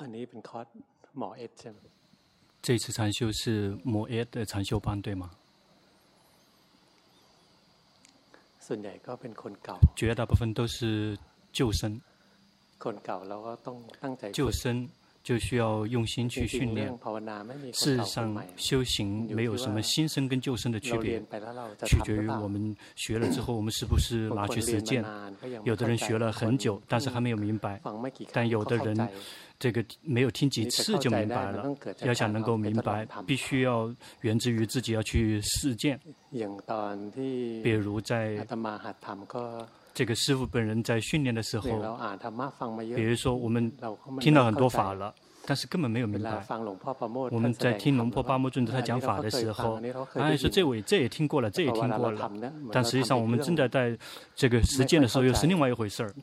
อันนี้เป็นคอร์สหมอเอสใช่ไหม这次禅修是摩耶的禅修班，对吗？ส่วนใหญ่ก็เป็นคนเก่า绝大部分都是旧生。คนเก่าเราก็ต้องตั้งใจ旧生。就需要用心去训练。事实上，修行没有什么新生跟旧生的区别，取决于我们学了之后，我们是不是拿去实践。有的人学了很久，但是还没有明白；但有的人， 这个没有听几次就明白了。要想能够明白，必须要源自于自己要去实践。比如在。这个师傅本人在训练的时候，比如说我们听到很多法了，但是根本没有明白。我们在听龙婆巴木尊者他讲法的时候，哎，说这位这也听过了，这也听过了，但实际上我们正在在这个实践的时候，又是另外一回事儿，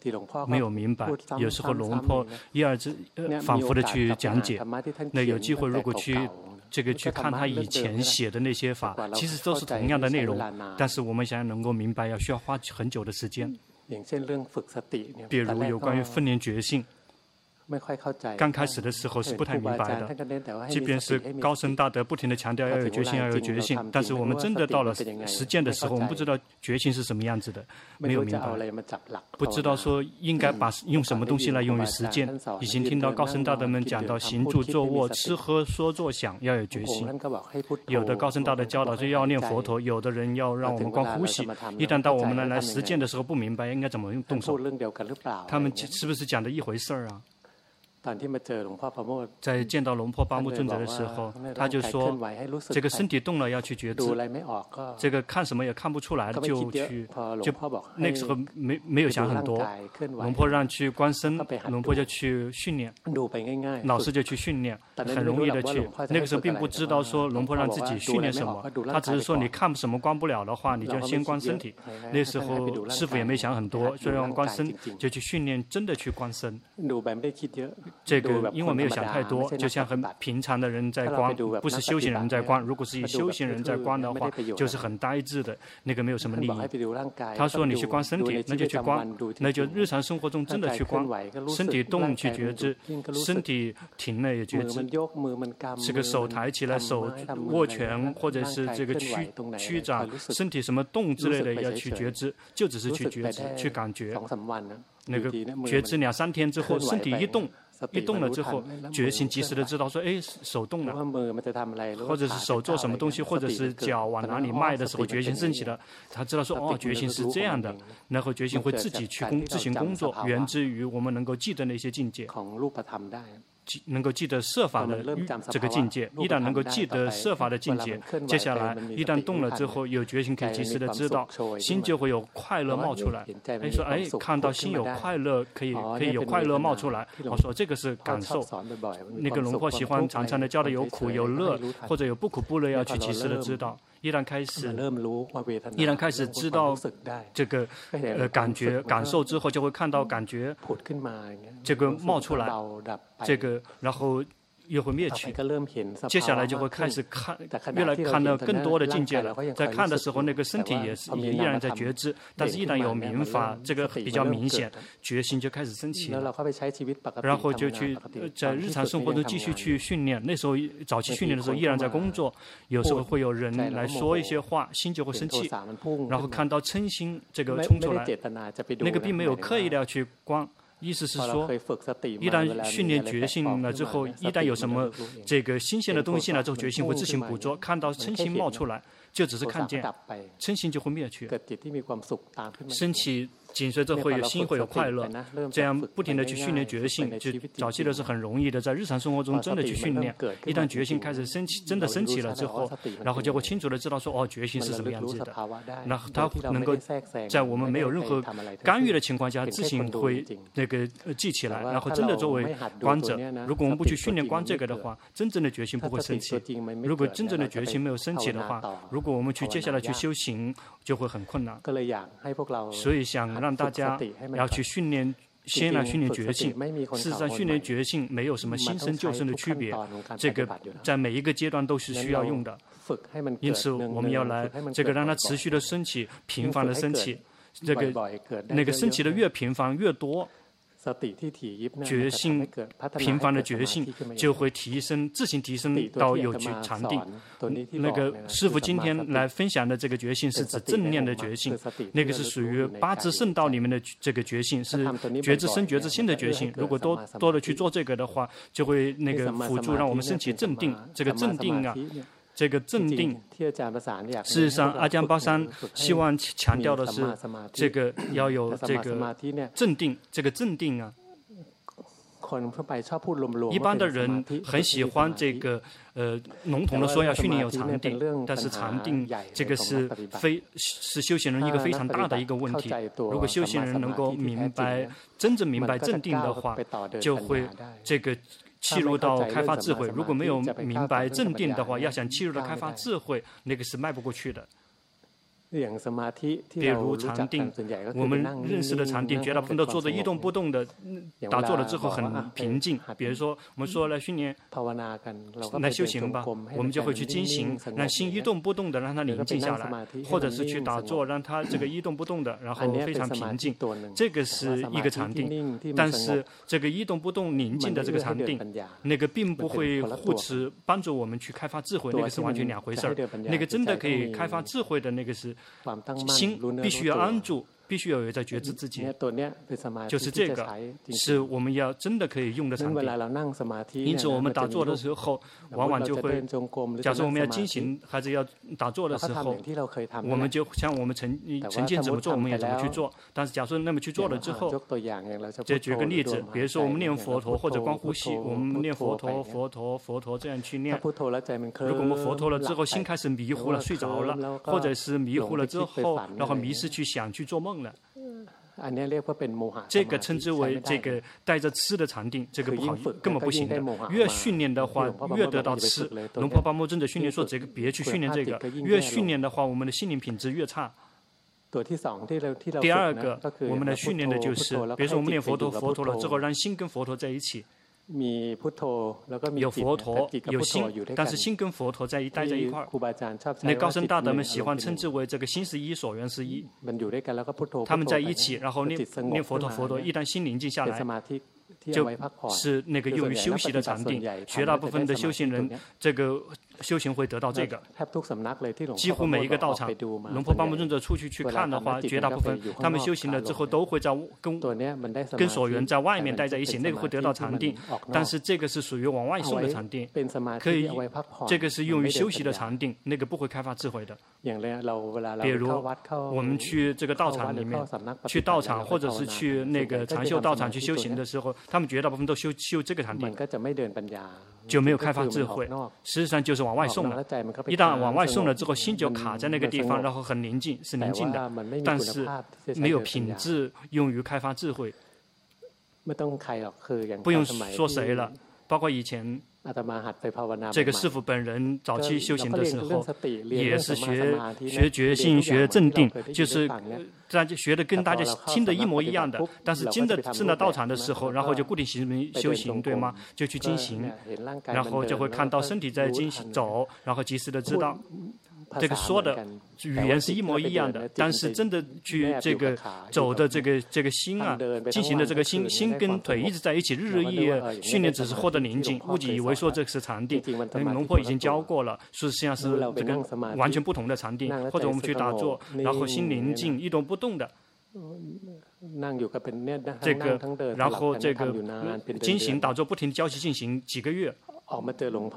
没有明白。有时候龙婆一二次反复的去讲解，那有机会如果去。这个去看他以前写的那些法，其实都是同样的内容，但是我们想要能够明白，要需要花很久的时间。比如有关于训练觉性。刚开始的时候是不太明白的，即便是高僧大德不停地强调要有决心，要有决心，但是我们真的到了实践的时候，我们不知道决心是什么样子的，没有明白，不知道说应该把用什么东西来用于实践。已经听到高僧大德们讲到行住坐卧吃喝说坐想要有决心，有的高僧大德教导说要念佛陀，有的人要让我们观呼吸。一旦到我们来来实践的时候不明白应该怎么用动手，他们是不是讲的一回事儿啊？在见到龙坡巴木尊者的时候，他就说：“这个身体动了要去觉知，这个看什么也看不出来就去就那个时候没没有想很多。龙坡让去观身，龙坡就去训练，老师就去训练，很容易的去。那个时候并不知道说龙坡让自己训练什么，他只是说你看什么观不了的话，你就先观身体。那时候师傅也没想很多，就让观身就去训练，真的去观身。”这个因为没有想太多，就像很平常的人在观，不是修行人在观。如果是以修行人在观的话，就是很呆滞的，那个没有什么利益。他说你去观身体，那就去观，那就日常生活中真的去观，身体动去觉知，身体停了也觉知。这个手抬起来，手握拳或者是这个屈屈掌，身体什么动之类的要去觉知，就只是去觉知，去感觉。那个觉知两三天之后，身体一动。一动了之后，决心及时的知道说，哎，手动了，或者是手做什么东西，或者是脚往哪里迈的时候，决心升起了，他知道说，哦，决心是这样的，然后决心会自己去工自行工作，源自于我们能够记得那些境界。能够记得设法的这个境界，一旦能够记得设法的境界，接下来一旦动了之后，有决心可以及时的知道，心就会有快乐冒出来。哎，说哎，看到心有快乐，可以可以有快乐冒出来。我说这个是感受。那个龙婆喜欢常常的教的有苦有乐，或者有不苦不乐，要去及时的知道。一旦开始，依然开始知道这个呃感觉感受之后，就会看到感觉这个冒出来，这个然后。又会灭去，接下来就会开始看，越来看到更多的境界了。在看的时候，那个身体也是也依然在觉知，但是一旦有明法，这个比较明显，决心就开始升起了。然后就去在日常生活中继续去训练。那时候早期训练的时候依然在工作，有时候会有人来说一些话，心就会生气，然后看到嗔心这个冲出来，那个并没有刻意的要去观。意思是说，一旦训练决心了之后，一旦有什么这个新鲜的东西进来之后，决心会自行捕捉，看到嗔心冒出来，就只是看见，嗔心就会灭去，升起。紧随着会有心会有快乐，这样不停的去训练觉性，就早期的是很容易的，在日常生活中真的去训练。一旦觉性开始升起，真的升起了之后，然后就会清楚的知道说，哦，觉性是什么样子的。然后他能够在我们没有任何干预的情况下，自行会那个记起来，然后真的作为观者。如果我们不去训练观这个的话，真正的觉性不会升起。如果真正的觉性没有升起的话，如果我们去接下来去修行，就会很困难。所以想让。让大家要去训练，先来训练觉性。事实上，训练觉性没有什么新生旧生的区别，这个在每一个阶段都是需要用的。因此，我们要来这个让它持续的升起，频繁的升起。这个那个升起的越频繁越多，觉性平凡的觉性就会提升，自行提升到有觉禅定。那个师傅今天来分享的这个觉性是指正念的觉性，那个是属于八支圣道里面的这个觉性，是觉知生、觉知心的觉性。如果多多的去做这个的话，就会那个辅助让我们升起正定。这个正定啊。这个镇定，事实上，阿江巴山希望强调的是，这个要有这个镇定，这个镇定啊。一般的人很喜欢这个，呃，笼统的说要训练有禅定，但是禅定这个是非是修行人一个非常大的一个问题。如果修行人能够明白，真正明白镇定的话，就会这个。契入到开发智慧，如果没有明白正定的话，要想切入到开发智慧，那个是迈不过去的。比如禅定，我们认识的禅定，绝大部分都做的一动不动的，打坐了之后很平静。比如说，我们说来训练，来修行吧，我们就会去精行，让心一动不动的让它宁静下来，或者是去打坐，让它这个一动不动的，然后非常平静。这个是一个禅定，但是这个一动不动宁静的这个禅定，那个并不会护持帮助我们去开发智慧，那个是完全两回事儿。那个真的可以开发智慧的那个是。心必须要安住。必须要有在觉知自己，就是这个，是我们要真的可以用的场地。因此，我们打坐的时候，往往就会，假设我们要进行还是要打坐的时候，我们就像我们曾曾经怎么做，我们也怎么去做。但是，假设那么去做了之后，再举个例子，比如说我们念佛陀或者观呼吸，我们念佛陀、佛陀、佛陀这样去念。如果我们佛陀了之后，心开始迷糊了、睡着了，或者是迷糊了之后，然后迷失去想去做梦。这个称之为这个带着吃的禅定，这个不好，根本不行的。越训练的话，越得到吃。龙婆巴木尊者训练说：“这个别去训练这个，越训练的话，我们的心灵品质越差。”第二个，我们来训练的就是，比如说我们念佛陀，佛陀了之后，让心跟佛陀在一起。有佛陀，有心，但是心跟佛陀在一待在一块儿。那高僧大德们喜欢称之为这个心是一，所缘是一。他们在一起，然后念念佛陀，佛陀一旦心宁静下来。就是那个用于休息的禅定，绝大部分的修行人，这个修行会得到这个。几乎每一个道场，龙婆巴木尊者出去去看的话，绝大部分他们修行了之后都会在跟跟所缘在外面待在一起，那个会得到禅定。但是这个是属于往外送的禅定，可以，这个是用于休息的禅定，那个不会开发智慧的。比如我们去这个道场里面，去道场或者是去那个长修道场去修行的时候。他们绝大部分都修修这个禅定，就没有开发智慧。实际上就是往外送了。一旦往外送了之后，心就卡在那个地方，然后很宁静，是宁静的，但是没有品质用于开发智慧。不用说谁了，包括以前。这个师傅本人早期修行的时候，也是学学觉性、学镇定，就是大家学的跟大家听的一模一样的。但是真的进到道场的时候，然后就固定行修行，对吗？就去进行，然后就会看到身体在进行走，然后及时的知道。这个说的语言是一模一样的，但是真的去这个走的这个这个心啊，进行的这个心心跟腿一直在一起，日日夜夜训练，只是获得宁静，误以为说这个是禅定。龙婆已经教过了，实际上是这个完全不同的禅定。或者我们去打坐，然后心宁静一动不动的，这个然后这个进行打坐，不停交替进行几个月。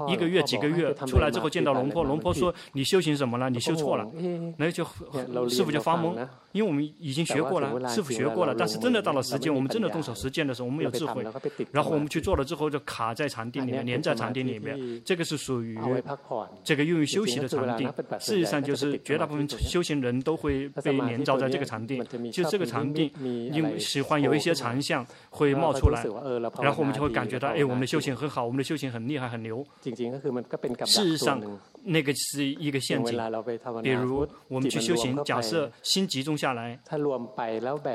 一个月几个月出来之后见到龙婆，龙婆说：“你修行什么了？你修错了。”那就师傅就发懵，因为我们已经学过了，师傅学过了，但是真的到了实践，我们真的动手实践的时候，我们有智慧，然后我们去做了之后就卡在禅定里面，连在禅定里面，这个是属于这个用于休息的禅定。事实上就是绝大部分修行人都会被连着在这个禅定，就这个禅定，因为喜欢有一些禅相会冒出来，然后我们就会感觉到，哎，我们的修行很好，我们的修行很厉害。还很牛。事实上，那个是一个陷阱。比如我们去修行，假设心集中下来，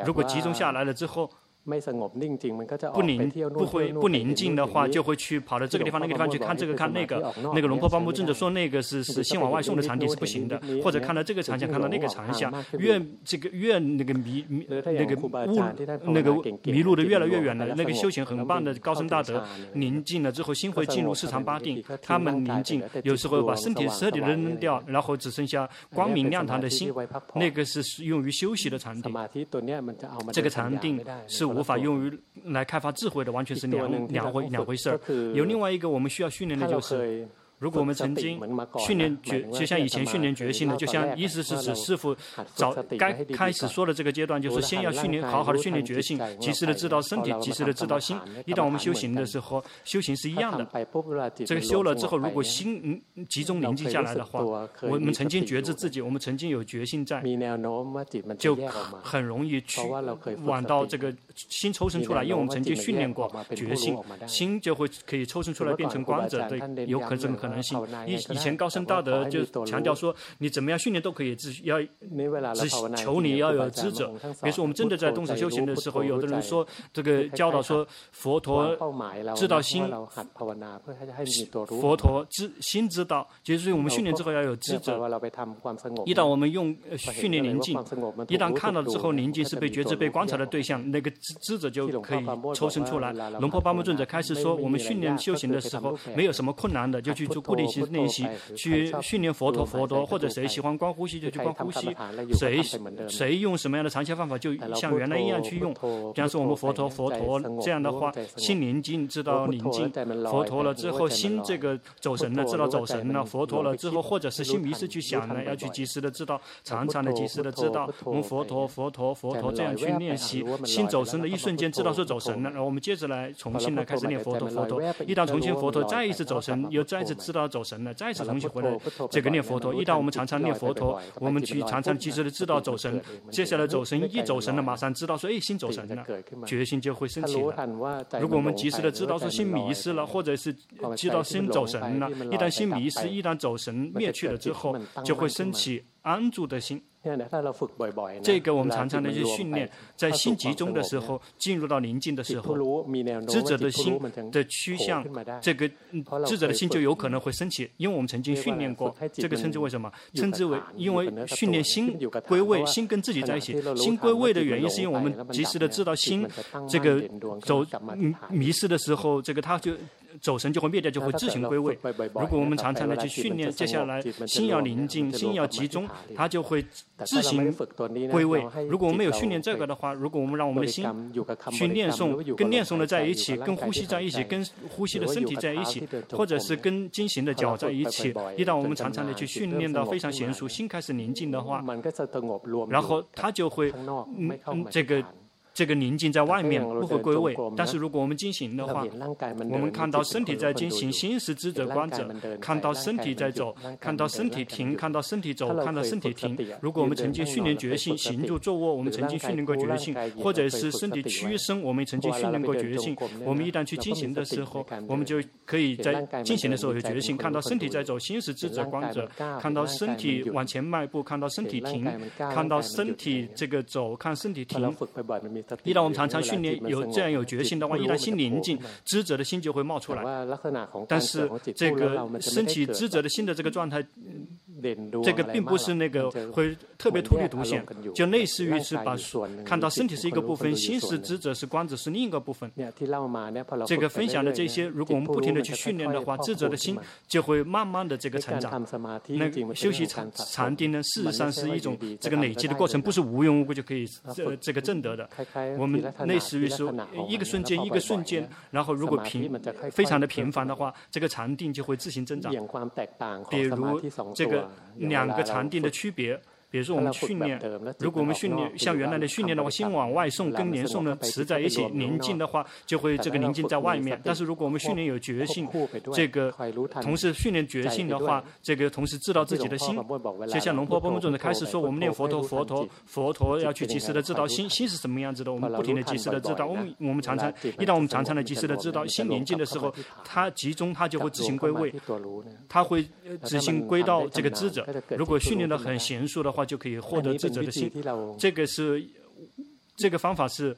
如果集中下来了之后，不宁不会不宁静的话，就会去跑到这个地方那个地方去看这个看那个。那个龙婆巴木正着说那个是是心往外送的禅定是不行的，或者看到这个禅相，看到那个禅相，越这个越那个迷迷那个雾那个迷路的越来越远了。那个修行很棒的高僧大德，宁静了之后心会进入四禅八定，他们宁静，有时候把身体彻底扔掉，然后只剩下光明亮堂的心，那个是用于休息的禅定。这个禅定是。无法用于来开发智慧的，完全是两两回两回事儿。有另外一个我们需要训练的就是。如果我们曾经训练决，就像以前训练决心的，就像意思是指师傅早该开始说的这个阶段，就是先要训练好好的训练决心，及时的知道身体，及时的知道心。一旦我们修行的时候，修行是一样的。这个修了之后，如果心集中宁静下来的话，我们曾经觉知自己，我们曾经有决心在，就很容易去往到这个心抽身出来，因为我们曾经训练过决心，心就会可以抽身出来变成光者，对，有可能可能。性以以前高僧大德就强调说，你怎么样训练都可以，只要只求你要有知者。比如说我们真的在动手修行的时候，有的人说这个教导说佛陀知道心，佛陀知心知道，就是我们训练之后要有知者。一旦我们用训练宁静，一旦看到之后宁静是被觉知被观察的对象，那个知知者就可以抽身出来。龙婆巴木尊者开始说，我们训练修行的时候没有什么困难的，就去做。固定型练习，去训练佛陀佛陀，或者谁喜欢观呼吸就去观呼吸，谁谁用什么样的禅修方法，就像原来一样去用。比方说我们佛陀佛陀这样的话，心宁静知道宁静，佛陀了之后心这个走神了知道走神了，佛陀了之后或者是心迷失去想了，要去及时的知道，常常的及时的知道。我们佛陀佛陀佛陀这样去练习，心走神的一瞬间知道是走神了，然后我们接着来重新来开始练佛陀佛陀。一旦重新佛陀再一次走神，又再一次知道。走神了，再次重新回来，这个念佛陀。一旦我们常常念佛陀，我们去常常及时的知道走神。接下来走神一走神了，马上知道说，哎，心走神了，决心就会升起了。如果我们及时的知道说心迷失了，或者是知道心走神了，一旦心迷失，一旦走神灭去了之后，就会升起安住的心。这个我们常常的去训练，在心集中的时候，进入到宁静的时候，智者的心的趋向，这个智者的心就有可能会升起，因为我们曾经训练过，这个称之为什么？称之为因为训练心归位，心跟自己在一起，心归位的原因是因为我们及时的知道心这个走迷失的时候，这个他就。走神就会灭掉，就会自行归位。如果我们常常的去训练，接下来心要宁静，心要集中，它就会自行归位。如果我们没有训练这个的话，如果我们让我们的心去念诵，跟念诵的在一起，跟呼吸在一起，跟呼吸的身体在一起，或者是跟经行的脚在一起，一旦我们常常的去训练到非常娴熟，心开始宁静的话，然后它就会嗯嗯这个。这个宁静在外面不会归位，但是如果我们进行的话，我们看到身体在进行，心是智者观者，看到身体在走，看到身体停，看到身体走，看到身体停。如果我们曾经训练决心，行住坐卧，我们曾经训练过决心，或者是身体屈伸，我们曾经训练过决心。我们一旦去进行的时候，我们就可以在进行的时候有决心，看到身体在走，心是智者观者，看到身体往前迈步，看到身体停，看到身体这个走，看身体停。一旦我们常常训练有这样有决心的话，一旦心宁静，知者的心就会冒出来。但是这个升起知者的心的这个状态。这个并不是那个会特别突立独显，就类似于是把看到身体是一个部分，心是知者是观者是另一个部分。这个分享的这些，如果我们不停的去训练的话，智者的心就会慢慢的这个成长。那个休息禅禅定呢，事实上是一种这个累积的过程，不是无缘无故就可以这这个证得的。我们类似于说一个瞬间一个瞬间，然后如果频非常的频繁的话，这个禅定就会自行增长。比如这个。两个禅定的区别。比如说我们训练，如果我们训练像原来的训练的话，心往外送跟念送的词在一起，宁静的话就会这个宁静在外面。但是如果我们训练有决心，这个同时训练决心的话，这个同时知道自己的心。就像龙婆波摩尊者开始说，我们念佛陀，佛陀，佛陀要去及时的知道心，心是什么样子的，我们不停的及时的知道。我们我们常常，一旦我们常常的及时的知道，心宁静的时候，它集中，它就会自行归位，它会自行归到这个知者。如果训练的很娴熟的话，就可以获得智者的心，这个是这个方法是，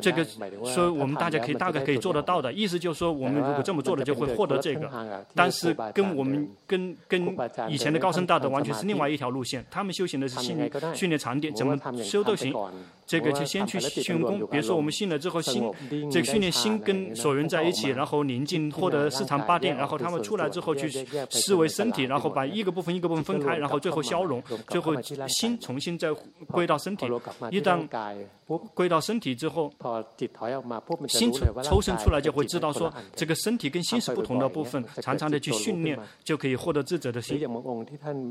这个所以我们大家可以大概可以做得到的。意思就是说，我们如果这么做了，就会获得这个。但是跟我们跟跟以前的高僧大德完全是另外一条路线。他们修行的是心训练禅定，怎么修都行。这个就先去训功，比如说我们信了之后，心这个训练心跟所缘在一起，然后宁静获得四禅八定，然后他们出来之后去思维身体，然后把一个部分一个部分分开，然后最后消融，最后心重新再归到身体。一旦归到身体之后，心抽抽身出来就会知道说，这个身体跟心是不同的部分，常常的去训练就可以获得智者的心。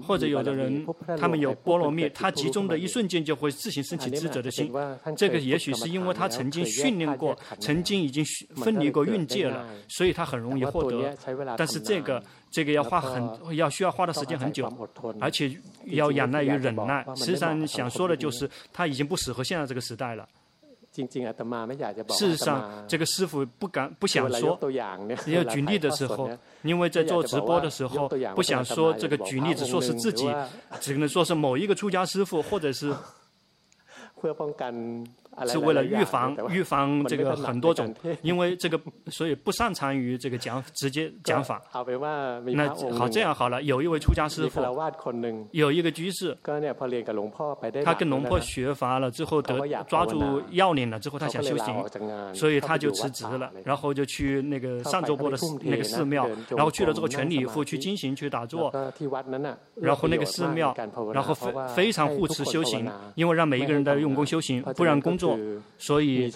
或者有的人他们有波罗蜜，他集中的一瞬间就会自行升起智者的心。这个也许是因为他曾经训练过，曾经已经分离过运界了，所以他很容易获得。但是这个。这个要花很要需要花的时间很久，而且要仰赖于忍耐。实际上想说的就是，他已经不适合现在这个时代了。事实上，这个师傅不敢不想说，要举例的时候，因为在做直播的时候，不想说这个举例子说是自己，只能说是某一个出家师傅，或者是。เพื่อป้องกัน 是为了预防预防这个很多种，因为这个所以不擅长于这个讲直接讲法。那好，这样好了，有一位出家师傅，有一个居士，他跟龙婆学法了之后得抓住要领了之后，他想修行，所以他就辞职了，然后就去那个上周波的那个寺庙，然后去了之后全力以赴去经行去打坐，然后那个寺庙，然后非非常护持修行，因为让每一个人都用功修行，不然工作。所以，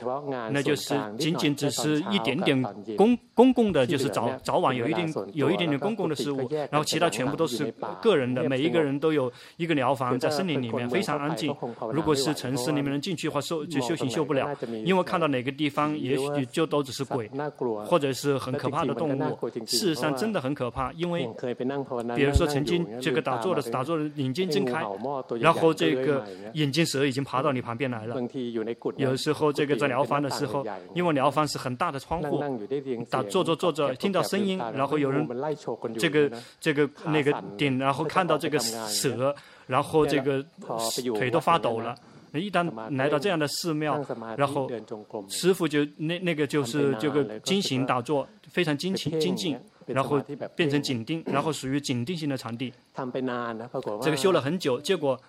那就是仅仅只是一点点公公共的，就是早早晚有一定有一点点公共的事物，然后其他全部都是个人的。每一个人都有一个疗房在森林里面，非常安静。如果是城市里面能进去的话，修就修行修不了，因为看到哪个地方，也许就都只是鬼，或者是很可怕的动物。事实上，真的很可怕，因为比如说曾经这个打坐的打坐的眼睛睁开，然后这个眼镜蛇已经爬到你旁边来了。有时候这个在疗房的时候，因为疗房是很大的窗户，打坐着坐着听到声音，然后有人这个这个那个顶，然后看到这个蛇，然后这个腿都发抖了。一旦来到这样的寺庙，然后师傅就那那个就是这个精行打坐，非常精勤精进，然后变成紧盯，然后属于紧盯型的场地。这个修了很久，结果。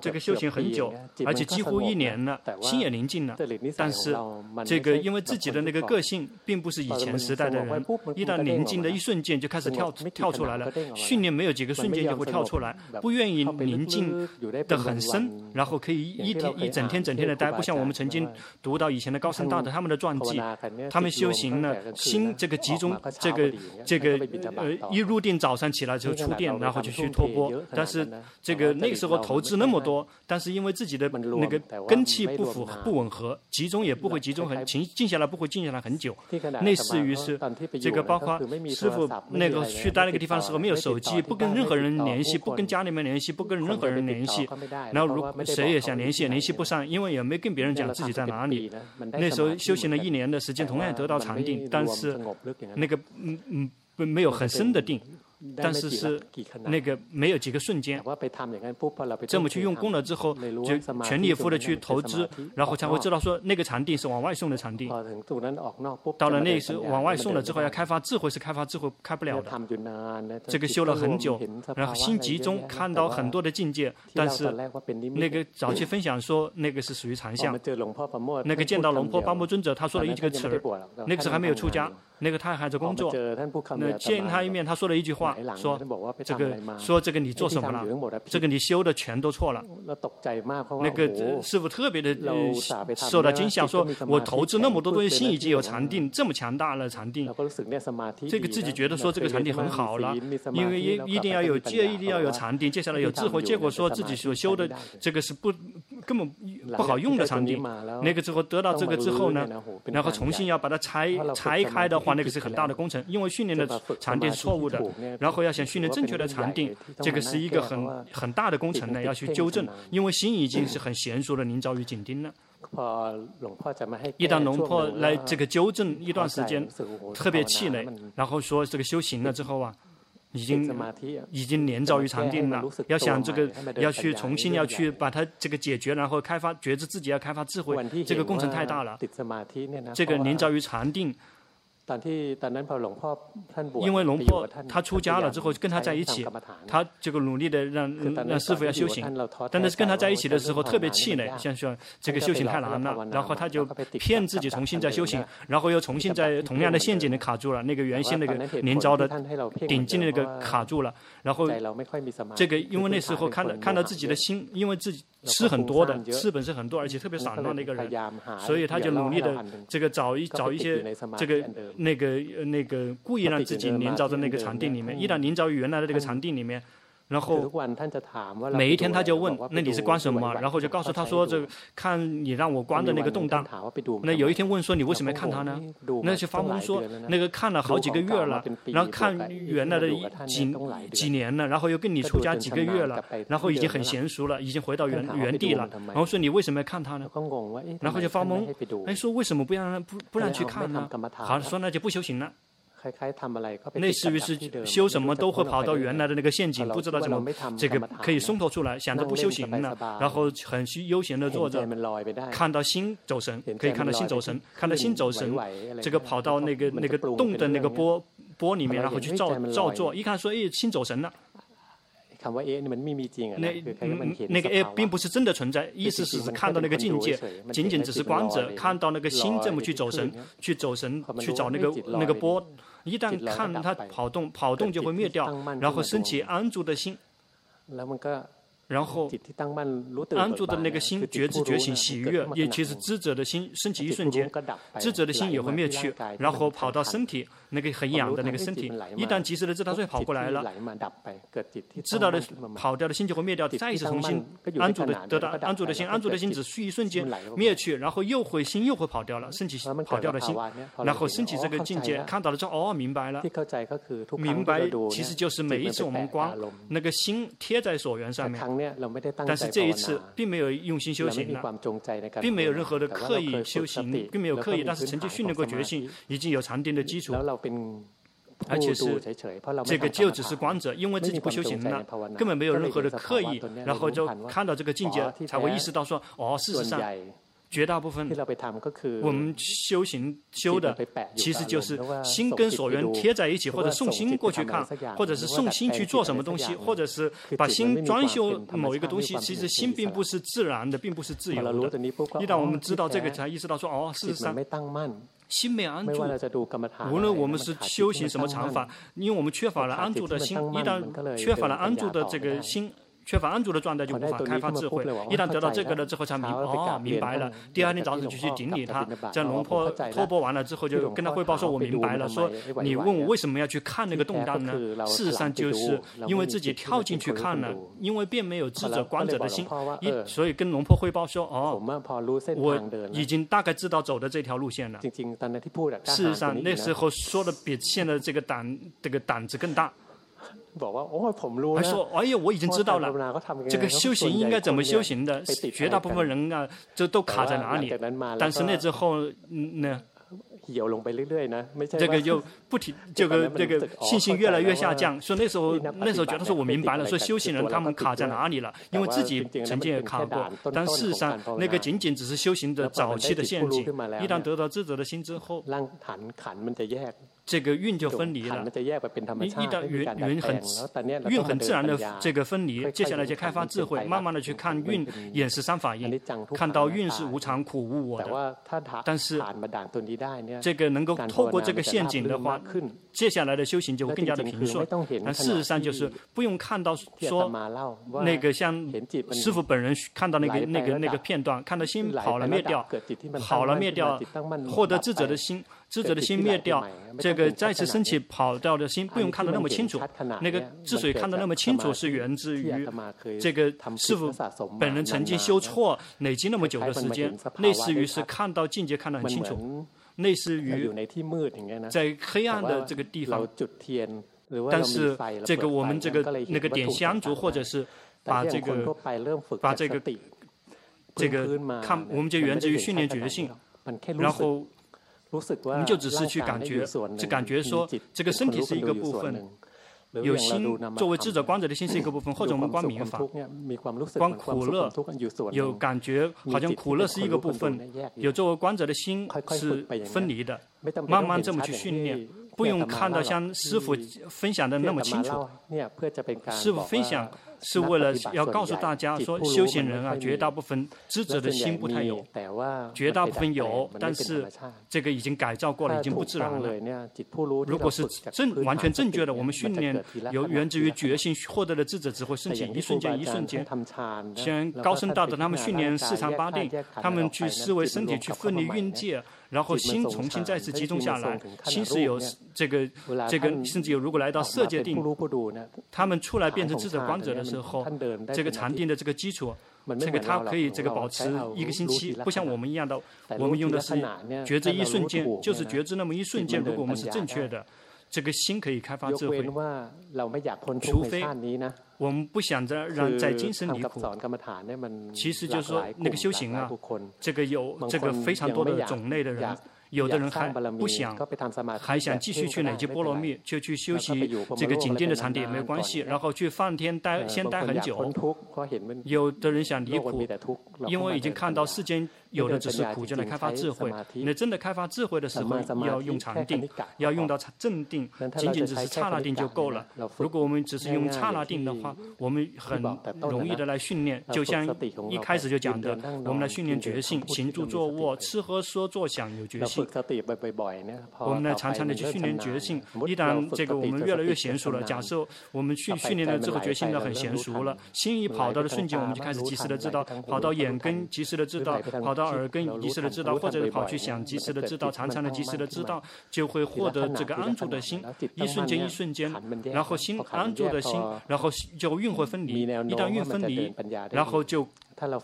这个修行很久，而且几乎一年了，心也宁静了。但是，这个因为自己的那个个性，并不是以前时代的人，一旦宁静的一瞬间就开始跳跳出来了。训练没有几个瞬间就会跳出来，不愿意宁静的很深，然后可以一天一整天整天的待。不像我们曾经读到以前的高僧大德他们的传记，他们修行呢心这个集中，这个这个呃一入定，早上起来就触电，然后就去托钵。但是这个。那个时候投资那么多，但是因为自己的那个根气不符不吻合，集中也不会集中很静静下来不会静下来很久。类似于是这个，包括师傅那个去待那个地方的时候没有手机，不跟任何人联系，不跟家里面联系，不跟任何人联系。然后如谁也想联系也联系不上，因为也没跟别人讲自己在哪里。那时候修行了一年的时间，同样得到禅定，但是那个嗯嗯不没有很深的定。但是是那个没有几个瞬间，这么去用功了之后，就全力以赴的去投资，然后才会知道说那个场地是往外送的场地。到了那时往外送了之后，要开发智慧是开发智慧开不了的。这个修了很久，然后心集中看到很多的境界，但是那个早期分享说那个是属于禅相。那个见到龙婆巴木尊者，他说了一个词儿，那个时候还没有出家，那个他还在工作。那见他一面，他说了一句话。说这个，说这个你做什么了？这个你修的全都错了。那个师傅特别的受到惊吓，说我投资那么多东西，心已经有禅定，这么强大了禅定。这个自己觉得说这个禅定很好了，因为一一定要有戒，一定要有禅定，接下来有智慧。结果说自己所修的这个是不根本不好用的禅定。那个之后得到这个之后呢，然后重新要把它拆拆开的话，那个是很大的工程，因为训练的禅定是错误的。然后要想训练正确的禅定，这个是一个很很大的工程呢，要去纠正，因为心已经是很娴熟的临遭于紧定了。一旦龙破来这个纠正一段时间，特别气馁，然后说这个修行了之后啊。已经已经连着于禅定了。要想这个要去重新要去把它这个解决，然后开发觉知自己要开发智慧，这个工程太大了。这个连着于禅定。因为龙婆他出家了之后跟他在一起，他这个努力的让让师傅要修行，但是跟他在一起的时候特别气馁，像说这个修行太难了，然后他就骗自己重新再修行，然后又重新在同样的陷阱里卡住了，那个原先那个连招的顶劲那个卡住了，然后这个因为那时候看到看到自己的心，因为自己。吃很多的，吃本身很多，而且特别散乱的一个人，所以他就努力的这个找一找一些这个那个那个故意让自己凝着在那个场地里面，依然凝着于原来的这个场地里面。然后每一天他就问，那你是观什么？然后就告诉他说，这看你让我观的那个动荡。那有一天问说，你为什么要看他呢？那就发懵说，那个看了好几个月了，然后看原来的几几年了，然后又跟你出家几个月了，然后已经很娴熟了，已经回到原原地了。然后说你为什么要看他呢？然后就发懵，哎，说为什么不让不不让去看呢？好，说那就不修行了。类似于是修什么都会跑到原来的那个陷阱，不知道怎么这个可以松脱出来，想着不修行了，然后很悠闲的坐着，看到心走神，可以看到心走神，看到心走神，这个跑到那个那个洞的那个波波里面，然后去照照做，一看说哎，心走神了。那那个 A 并不是真的存在，意思是只看到那个境界，仅仅只是观者看到那个心这么去走神，去走神去找那个那个波，一旦看它跑动，跑动就会灭掉，然后升起安住的心。然后安住的那个心，觉知觉醒喜悦，也其实知者的心升起一瞬间，知者的心也会灭去，然后跑到身体那个很痒的那个身体，一旦及时的知道，所以跑过来了，知道的跑掉的心就会灭掉，再一次重新安住的得到安住的心，安住的心只需一瞬间灭去，然后又会心又会跑掉了，升起跑掉的心，然后升起这个境界，看到了之后哦，明白了，明白其实就是每一次我们光那个心贴在所缘上面。但是这一次并没有用心修行了，并没有任何的刻意修行，并没有刻意，但是曾经训练过觉性，已经有禅定的基础，而且是这个就只是观者，因为自己不修行了，根本没有任何的刻意，然后就看到这个境界，才会意识到说，哦，事实上。绝大部分我们修行修的，其实就是心跟所缘贴在一起，或者送心过去看，或者是送心去做什么东西，或者是把心装修某一个东西。其实心并不是自然的，并不是自由的。一旦我们知道这个，才意识到说，哦，事实上心没安住。无论我们是修行什么禅法，因为我们缺乏了安住的心，一旦缺乏了安住的这个心。缺乏安住的状态就无法开发智慧。一旦得到这个了之后，才明哦明白了。第二天早上就去顶礼他，在龙婆托钵完了之后，就跟他汇报说：“我明白了。”说：“你问我为什么要去看那个动荡呢？事实上就是因为自己跳进去看了，因为并没有智者观者的心，一所以跟龙婆汇报说：‘哦，我已经大概知道走的这条路线了。’事实上那时候说的比现在这个胆这个胆子更大。”还说：“哎呀，我已经知道了，这个修行应该怎么修行的？绝大部分人啊，这都卡在哪里？但是那之后，嗯，那这个就不停，这个这个信心越来越下降。说那时候，那时候觉得说我明白了，说修行人他们卡在哪里了？因为自己曾经也卡过，但事实上，那个仅仅只是修行的早期的陷阱。一旦得到智者的心之后。”这个运就分离了，一一旦蕴蕴很运很自然的这个分离，接下来就开发智慧，慢慢的去看运演示三法印，看到运是无常苦无我的。但是这个能够透过这个陷阱的话，接下来的修行就会更加的平顺。但事实上就是不用看到说那个像师傅本人看到那个那个那个片段，看到心跑了灭掉，跑了灭掉，获得智者的心。智者的心灭掉，这个再次升起跑掉的心，不用看得那么清楚。那个之所以看得那么清楚，是源自于这个师傅本人曾经修错，累积那么久的时间，类似于是看到境界看得很清楚，类似于在黑暗的这个地方。但是这个我们这个那个点香烛，或者是把这个把这个这个看，我们就源自于训练觉性，然后。我们就只是去感觉，就感觉说这个身体是一个部分，有心作为智者观者的心是一个部分，或者我们观名法，观苦乐，有感觉好像苦乐是一个部分，有作为观者的心是分离的，慢慢这么去训练，不用看到像师傅分享的那么清楚，师傅分享。是为了要告诉大家说，修行人啊，绝大部分智者的心不太有，绝大部分有，但是这个已经改造过了，已经不自然了。如果是正完全正确的，我们训练由源自于觉性获得的智者只会升起一瞬间一瞬间。像高僧大德他们训练四禅八定，他们去思维身体去奋力运界。然后心重新再次集中下来，心是有这个这个，甚至有如果来到色界定，他们出来变成智者观者的时候，这个禅定的这个基础，这个他可以这个保持一个星期，不像我们一样的，我们用的是觉知一瞬间，就是觉知那么一瞬间。如果我们是正确的，这个心可以开发智慧，除非。我们不想着让在今生离苦，其实就是说那个修行啊，这个有这个非常多的种类的人。有的人还不想，还想继续去累积波罗蜜，就去修习这个紧盯的禅定也没有关系，然后去放天待先待很久。有的人想离苦，因为已经看到世间有的只是苦，就来开发智慧。那真的开发智慧的时候，要用禅定，要用到正定，仅仅只是刹那定就够了。如果我们只是用刹那定的话，我们很容易的来训练，就像一开始就讲的，我们来训练觉性，行住坐卧，吃喝说坐想有觉性。我们呢，常常的去训练觉性。一旦这个我们越来越娴熟了，假设我们训训练了之后觉性呢很娴熟了，心一跑到的瞬间，我们就开始及时的知道，跑到眼根及时的知道，跑到耳根及时的知道，或者跑去想及时的知道，常常的及时的知道，就会获得这个安住的心，一瞬间一瞬间，然后心安住的心，然后就运会分离，一旦运分离，然后就。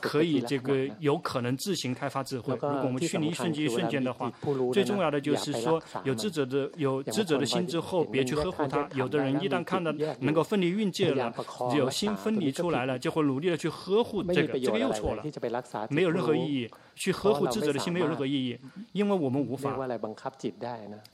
可以，这个有可能自行开发智慧。如果我们去离一瞬间一瞬间的话，最重要的就是说，有智者的有智者的心之后，别去呵护它。有的人一旦看到能够分离运界了，有心分离出来了，就会努力的去呵护这个，这个又错了，没有任何意义。去呵护智者的心没有任何意义，因为我们无法，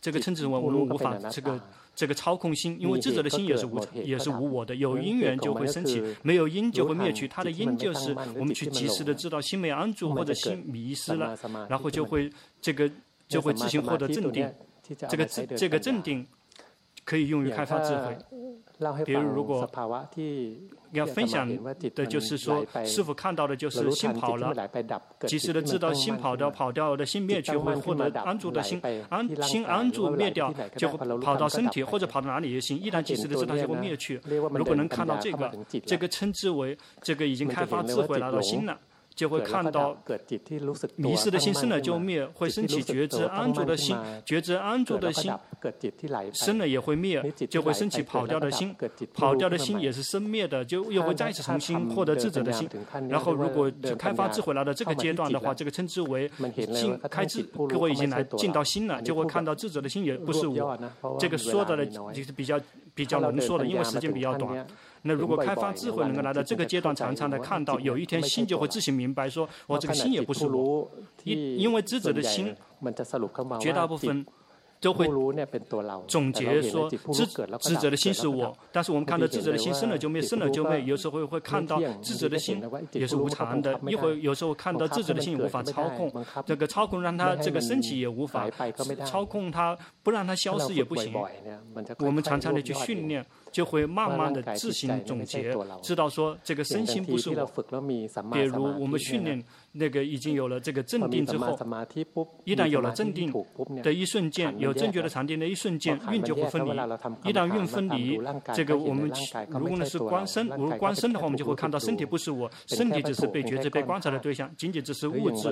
这个称之为我们无法这个。这个操控心，因为智者的心也是无也是无我的，有因缘就会升起，没有因就会灭去。它的因就是我们去及时的知道心没安住或者心迷失了，然后就会这个就会自行获得正定。这个这个正定可以用于开发智慧。比如如果。要分享的就是说，师父看到的就是心跑了，及时的知道心跑掉，跑掉的心灭去，会获得安住的心，安心安住灭掉，就会跑到身体或者跑到哪里也行。一旦及时的知道，就会灭去。如果能看到这个，这个称之为这个已经开发智慧来到心了。就会看到迷失的心生了就灭，会升起觉知安住的心，觉知安住的心生了也会灭，就会升起跑掉的心，跑掉的心也是生灭的，就又会再次重新获得智者的心。然后如果就开发智慧来到这个阶段的话，这个称之为进开智，各位已经来进到心了，就会看到智者的心也不是我。这个说的呢，就是比较比较浓缩的，因为时间比较短。那如果开发智慧能够来到这个阶段，常常的看到，有一天心就会自行明白，说我这个心也不是我，因因为智者的心，绝大部分都会总结说智智者的心是我，但是我们看到智者的心生了就灭，生了就灭，有时候会看到智者的心也是无常的，一会有时候看到智者的心也无法操控，这个操控让他这个升起也无法操控他，不让它消失也不行，我们常常的去训练。就会慢慢的自行总结，知道说这个身心不是我。比如我们训练那个已经有了这个镇定之后，一旦有了镇定的一瞬间，有正觉的禅定的一瞬间，运就会分离。一旦运分离，这个我们如果呢是观身，如果观身的话，我们就会看到身体不是我，身体只是被觉知、被观察的对象，仅仅只是物质。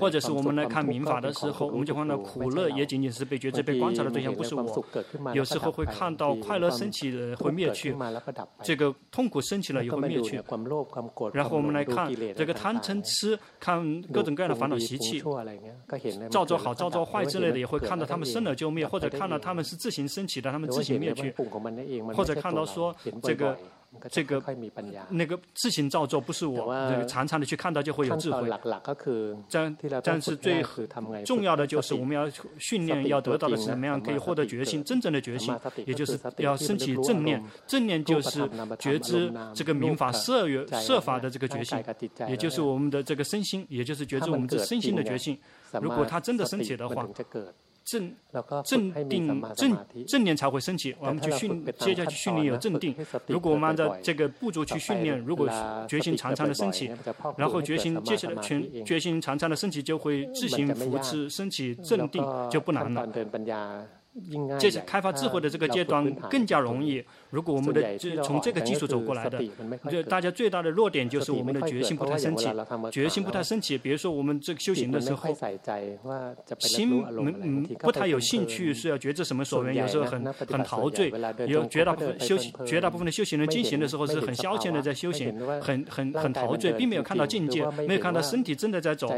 或者是我们来看民法的时候，我们就看到苦乐也仅仅是被觉知、被观察的对象，不是我。有时候会看到。快乐升起了会灭去，这个痛苦升起了也会灭去。然后我们来看这个贪嗔痴，看各种各样的烦恼习气，造作好造作坏之类的，也会看到他们生了就灭，或者看到他们是自行升起的，他们自行灭去，或者看到说这个这个那个自行造作不是我，那个常常的去看到就会有智慧。但但是最重要的就是我们要训练，要得到的是怎么样可以获得决心，真正的决心，也就是要升起正念。正念就是觉知这个民法设约设法的这个决心，也就是我们的这个身心，也就是觉知我们这身心的决心。如果它真的升起的话。正正定正正念才会升起，我们去训，接下去训练有正定。如果我们按照这个步骤去训练，如果决心常常的升起，然后决心接下来全决心常常的升起，就会自行扶持升起正定，就不难了。这是开发智慧的这个阶段更加容易。如果我们的这从这个基础走过来的，就大家最大的弱点就是我们的决心不太升起，决心不太升起。比如说我们这个修行的时候，心嗯嗯不太有兴趣是要觉知什么所缘，有时候很很陶醉。有绝大部分修行绝大部分的修行人进行的时候是很消遣的在修行，很很很陶醉，并没有看到境界，没有看到身体真的在走，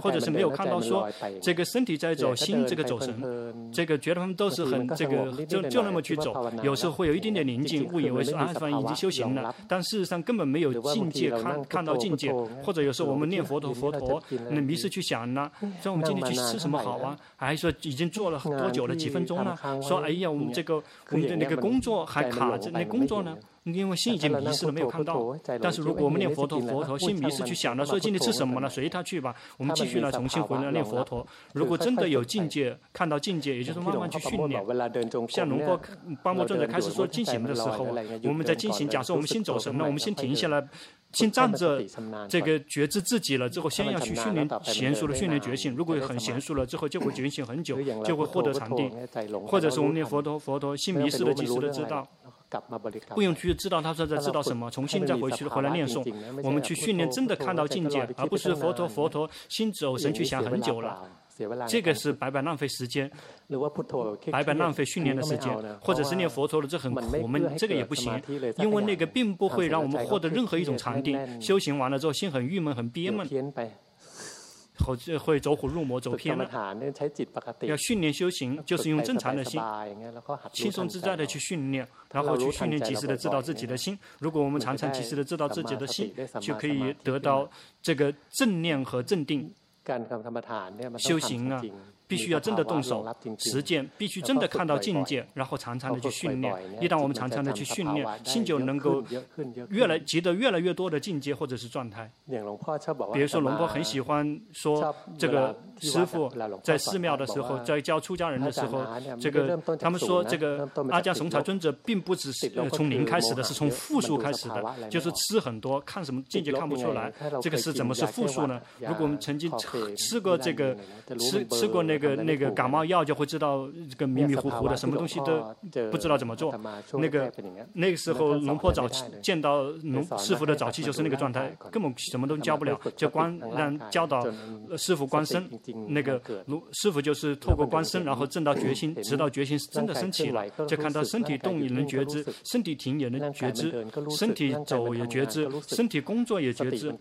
或者是没有看到说这个身体在走，心这个走神，这个绝大部分都是很这个就就那么去走，有时候会有一点点。宁静，误以为是阿凡已经修行了，但事实上根本没有境界看看到境界，或者有时候我们念佛陀佛陀，那迷失去想呢，说我们今天去吃什么好啊？还说已经做了多久了？几分钟了？说哎呀，我们这个我们的那个工作还卡着，那工作呢？因为心已经迷失了，没有看到。但是如果我们念佛陀，佛陀心迷失去想了，说今天吃什么呢？随他去吧。我们继续来重新回来念佛陀。如果真的有境界，看到境界，也就是慢慢去训练。像龙波巴摩尊者开始说进行的时候，我们在进行。假设我们先走神了，我们先停下来，先站着，这个觉知自己了之后，先要去训练娴熟的训练觉醒。如果很娴熟了之后，就会觉醒很久，就会获得禅定。或者是我们念佛陀，佛陀心迷失了，及时的知道。不用去知道他说在知道什么，重新再回去回来念诵。我们去训练，真的看到境界，而不是佛陀佛陀心走神去想很久了。这个是白白浪费时间，白白浪费训练的时间，或者是念佛陀的这很苦闷，这个也不行，因为那个并不会让我们获得任何一种禅定。修行完了之后，心很郁闷，很憋闷。会走火入魔，走偏了。要训练修行，就是用正常的心，轻松自在的去训练，然后去训练及时的知道自己的心。如果我们常常及时的知道自己的心，就可以得到这个正念和正定。修行啊。必须要真的动手实践，必须真的看到境界，然后常常的去训练。一旦我们常常的去训练，心就能够越来积得越来越多的境界或者是状态。比如说龙波很喜欢说，这个师傅在寺庙的时候，在教出家人的时候，这个他们说这个阿姜松禅尊者并不只是从零开始的，是从负数开始的，就是吃很多，看什么境界看不出来。这个是怎么是负数呢？如果我们曾经吃吃过这个吃吃过那个。个那个感冒药就会知道这个迷迷糊糊的，什么东西都不知道怎么做。那个那个时候龙婆早期见到龙师傅的早期就是那个状态，根本什么都教不了，就光让教导师傅观身。那个龙师傅就是透过观身，然后证到决心，直到决心真的升起了，就看到身体动也能觉知，身体停也能觉知，身体走也觉知，身体工作也觉知，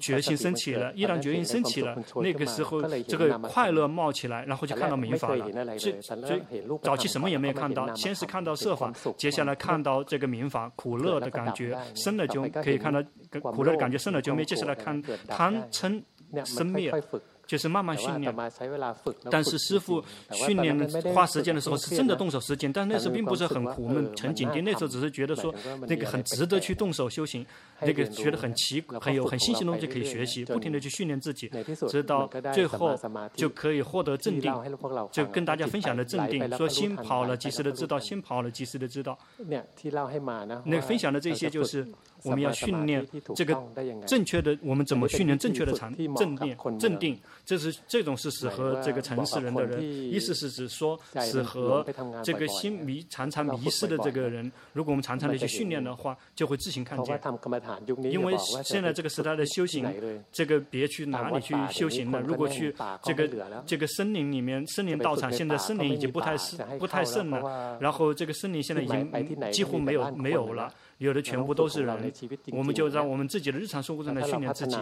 决心升起了。一旦决心升起了，那个时候这个快乐冒起来，然后就看到民法了。最最早期什么也没有看到，先是看到设法，接下来看到这个民法苦乐的感觉，生了就可以看到苦乐的感觉生了就灭，接下来看贪嗔生灭。就是慢慢训练，但是师傅训练花时间的时候是真的动手实践，但那时候并不是很苦闷、很紧张，那时候只是觉得说那个很值得去动手修行，那个觉得很奇、很有很新鲜的东西可以学习，不停的去训练自己，直到最后就可以获得镇定。就跟大家分享的镇定，说心跑了，及时的知道；心跑了，及时的知道。那分享的这些就是我们要训练这个正确的，我们怎么训练正确的禅正念镇定。这是这种是适合这个城市人的人，意思是指说适合这个心迷常常迷失的这个人，如果我们常常的去训练的话，就会自行看见。因为现在这个时代的修行，这个别去哪里去修行了？如果去这个这个森林里面，森林道场现在森林已经不太是不太盛了，然后这个森林现在已经几乎没有没有了。有的全部都是人，我们就让我们自己的日常生活中来训练自己。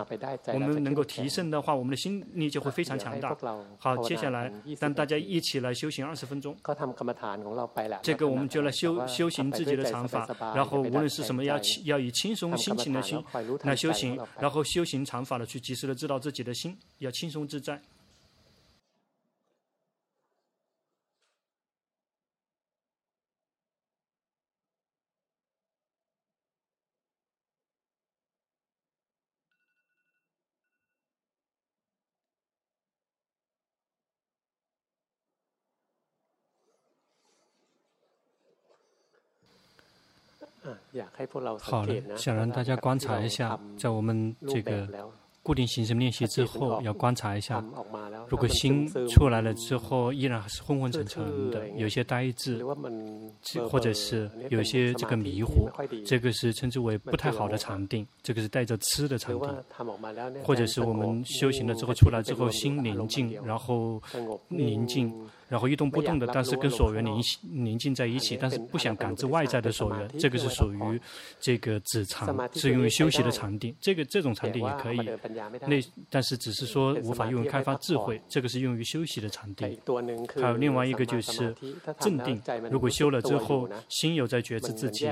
我们能够提升的话，我们的心力就会非常强大。好，接下来让大家一起来修行二十分钟。这个我们就来修修行自己的长法，然后无论是什么，要要以轻松心情的心来修行，然后修行长法的去及时的知道自己的心，要轻松自在。好了，想让大家观察一下，在我们这个固定形式练习之后，要观察一下，如果心出来了之后依然还是昏昏沉沉的，有些呆滞，或者是有些这个迷糊，这个是称之为不太好的禅定，这个是带着痴的禅定，或者是我们修行了之后出来之后心宁静，然后宁静。然后一动不动的，但是跟所缘宁宁静在一起，但是不想感知外在的所缘，这个是属于这个止禅，是用于休息的禅定。这个这种禅定也可以，那但是只是说无法用于开发智慧，这个是用于休息的禅定。还有另外一个就是镇定，如果修了之后，心有在觉知自己，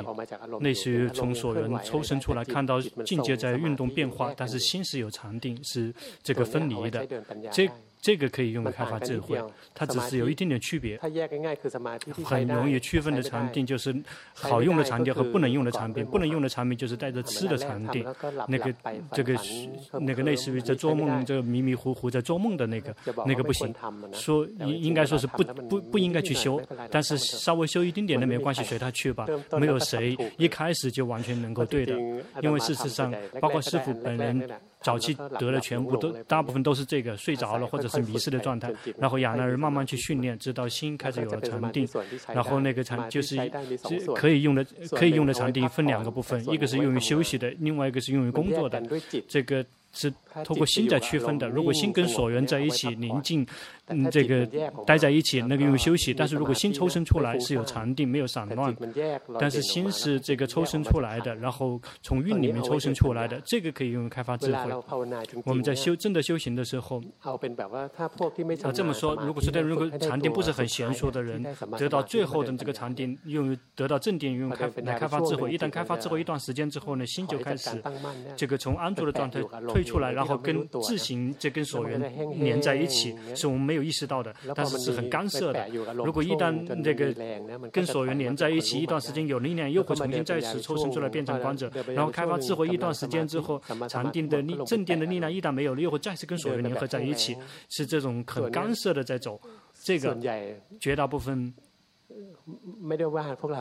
类似于从所缘抽身出来，看到境界在运动变化，但是心是有禅定，是这个分离的。这这个可以用于开发智慧，它只是有一点点区别。很容易区分的禅定就是好用的禅定和不能用的禅定。不能用的禅定就是带着吃的禅定，那个这个那个类似于在做梦，这个迷迷糊糊在做梦的那个，那个不行。说应应该说是不不不应该去修，但是稍微修一丁点的没关系，随他去吧。没有谁一开始就完全能够对的，因为事实上，包括师傅本人。早期得了全部都大部分都是这个睡着了或者是迷失的状态，然后雅纳人慢慢去训练，直到心开始有了禅定，然后那个禅就是可以用的可以用的禅定分两个部分，一个是用于休息的，另外一个是用于工作的，这个。是通过心在区分的。如果心跟所缘在一起宁静，嗯，这个待在一起，那个用休息。但是如果心抽身出来，是有禅定，没有散乱。但是心是这个抽身出来的，然后从运里面抽身出来的，这个可以用于开发智慧。我们在修真的修行的时候，啊，这么说，如果是对如果禅定不是很娴熟的人，得到最后的这个禅定，用于得到正定，用开来开发智慧。一旦开发智慧一段时间之后呢，心就开始这个从安住的状态退。出来，然后跟自行这跟所缘连在一起，是我们没有意识到的，但是是很干涉的。如果一旦这个跟所缘连在一起一段时间有力量，又会重新再次抽身出来变成观者，然后开发智慧一段时间之后，禅定的力、正定的力量一旦没有了，又会再次跟所缘联合在一起，是这种很干涉的在走。这个绝大部分。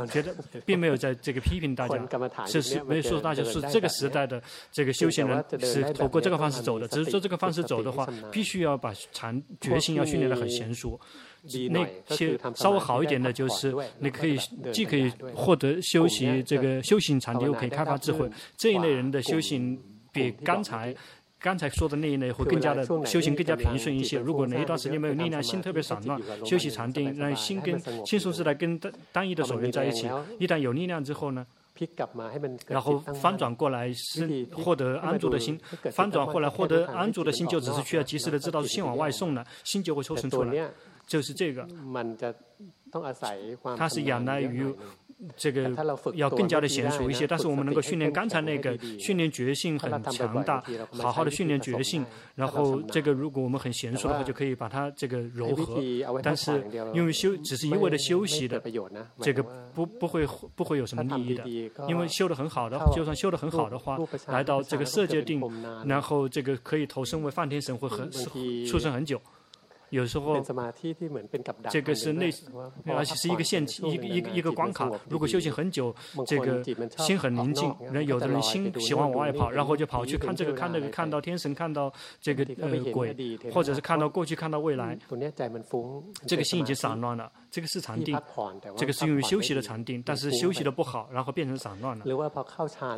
我觉得并没有在这个批评大家，是是没有说大家是这个时代的这个修行人是通过这个方式走的，只是说这个方式走的话，必须要把禅决心要训练的很娴熟。那些稍微好一点的，就是你可以既可以获得修习这个修行禅定，又可以开发智慧。这一类人的修行比刚才。刚才说的那一类会更加的修行更加平顺一些。如果哪一段时间没有力量，心特别散乱，休息禅定，让心跟轻松自在跟单单一的所缘在一起。一旦有力量之后呢，然后翻转过来是获得安住的心，翻转过来获得安住的心就只是需要及时的知道是心往外送了，心就会抽身出来，就是这个。它是仰赖于。这个要更加的娴熟一些，但是我们能够训练刚才那个训练觉性很强大，好好的训练觉性，然后这个如果我们很娴熟的话，就可以把它这个柔和。但是因为修只是一味的休息的，这个不不会不会有什么利益的，因为修的很好的，就算修的很好的话，来到这个色界定，然后这个可以投身为梵天神会很出生很久。有时候，这个是内，而且是一个陷阱，一个一个一个关卡。如果修行很久，这个心很宁静，人有的人心喜欢往外跑，然后就跑去看这个看那个，看到天神，看到这个呃鬼，或者是看到过去，看到未来，这个心已经散乱了。这个是禅定，这个是用于休息的禅定，但是休息的不好，然后变成散乱了。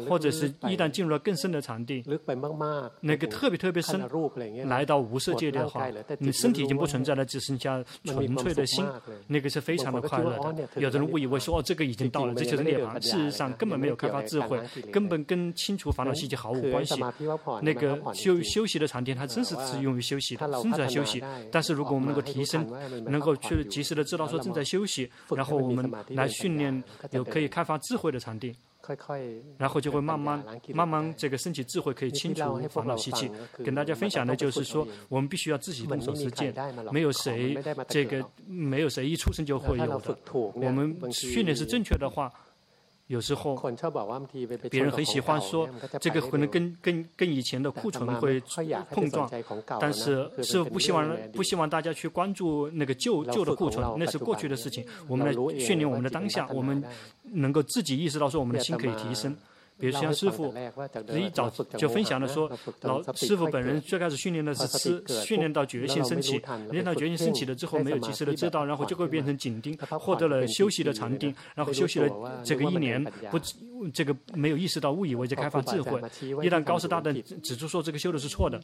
或者是一旦进入了更深的禅定，那个特别特别深，来到无色界的话，你身体已经不。存在了，只剩下纯粹的心，那个是非常的快乐的。有的人误以为说哦，这个已经到了，这就是涅槃。事实上根本没有开发智慧，根本跟清除烦恼习气毫无关系。那个休休息的禅定，它真是是用于休息的，正在休息。但是如果我们能够提升，能够去及时的知道说正在休息，然后我们来训练有可以开发智慧的禅定。然后就会慢慢、慢慢，这个升起智慧，可以清除烦恼习气。跟大家分享的就是说，我们必须要自己动手实践，没有谁这个没有谁一出生就会有的。我们训练是正确的话。有时候，别人很喜欢说这个可能跟跟跟以前的库存会碰撞，但是是不希望不希望大家去关注那个旧旧的库存，那是过去的事情。我们来训练我们的当下，我们能够自己意识到说我们的心可以提升。比如像师傅一早就分享了说，老师傅本人最开始训练的是吃，训练到决心升起，练到决心升起了之后，没有及时的知道，然后就会变成紧盯，获得了休息的禅定，然后休息了这个一年，不，这个没有意识到，误以为在开发智慧。一旦高师大德指出说这个修的是错的，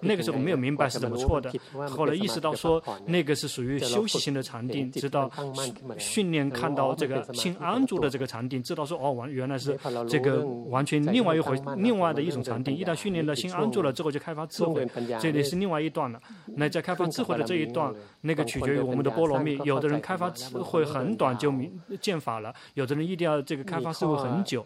那个时候没有明白是怎么错的，后来意识到说那个是属于休息性的禅定，直到训练看到这个心安住的这个禅定，知道说哦，完原来是。这个完全另外一回，另外的一种场地。一旦训练了心安住了之后，就开发智慧，这里是另外一段了。那在开发智慧的这一段，那个取决于我们的菠萝蜜。有的人开发智慧很短就明见法了，有的人一定要这个开发智慧很久。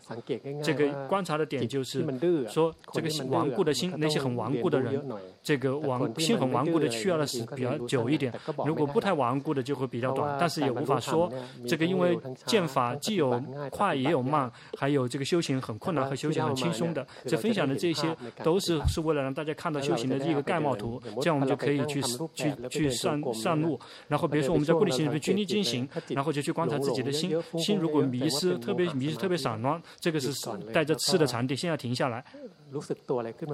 这个观察的点就是说，这个顽固的心，那些很顽固的人，这个顽心很顽固的需要的是比较久一点。如果不太顽固的就会比较短，但是也无法说这个，因为剑法既有快也有慢，还有这个修。修行很困难和修行很轻松的，这分享的这些都是是为了让大家看到修行的一个概貌图，这样我们就可以去去去上上路。然后比如说我们在固定心里面拘泥进行，然后就去观察自己的心，心如果迷失，特别迷失特别散乱，这个是带着刺的禅定，先要停下来。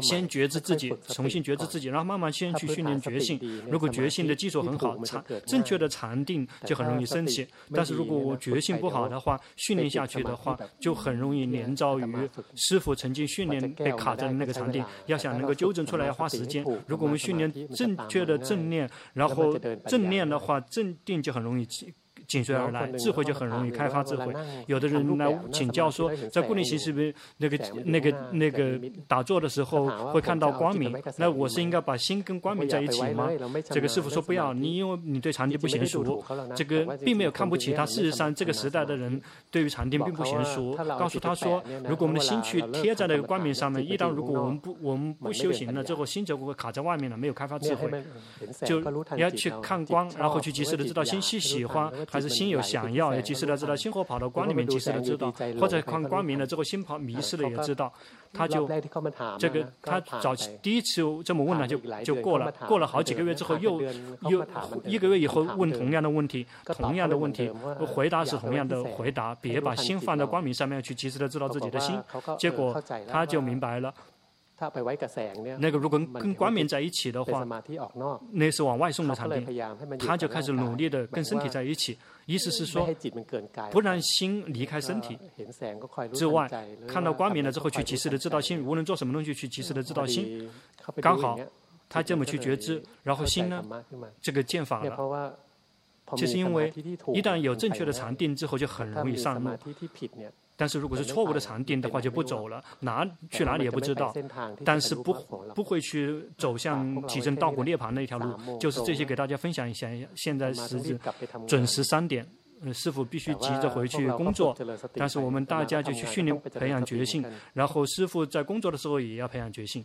先觉知自己，重新觉知自己，然后慢慢先去训练觉性。如果觉性的基础很好，禅正确的禅定就很容易升起。但是如果我觉性不好的话，训练下去的话，就很容易连遭于师傅曾经训练被卡在那个禅定。要想能够纠正出来，要花时间。如果我们训练正确的正念，然后正念的话，正定就很容易。紧随而来，智慧就很容易开发智慧。有的人来请教说，在固定形式边那个那个那个打坐的时候会看到光明，那我是应该把心跟光明在一起吗？这个师傅说不要，你因为你对禅定不娴熟，这个并没有看不起他。事实上，这个时代的人对于禅定并不娴熟。告诉他说，如果我们的心去贴在那个光明上面，一旦如果我们不我们不修行了之后，心就会卡在外面了，没有开发智慧。就你要去看光，然后去及时的知道心喜喜欢。还是心有想要，也及时的知道心火跑到光里面，及时的知道，或者看光明了之后心跑迷失了也知道，他就这个他早期第一次这么问了就就过了，过了好几个月之后又又一个月以后问同样的问题，同样的问题回答是同样的回答，别把心放在光明上面去及时的知道自己的心，结果他就明白了。那个如果跟光明在一起的话，那是往外送的禅定，他就开始努力的跟身体在一起。意思是说，不让心离开身体之外，看到光明了之后，去及时的知道心，无论做什么东西，去及时的知道心。刚好他这么去觉知，然后心呢，这个见法了。就是因为一旦有正确的禅定之后，就很容易上路。但是如果是错误的禅定的话，就不走了，哪去哪里也不知道。但是不不会去走向提升道果涅槃那一条路。就是这些给大家分享一下。现在时间准时三点，师傅必须急着回去工作。但是我们大家就去训练培养觉性，然后师傅在工作的时候也要培养觉性。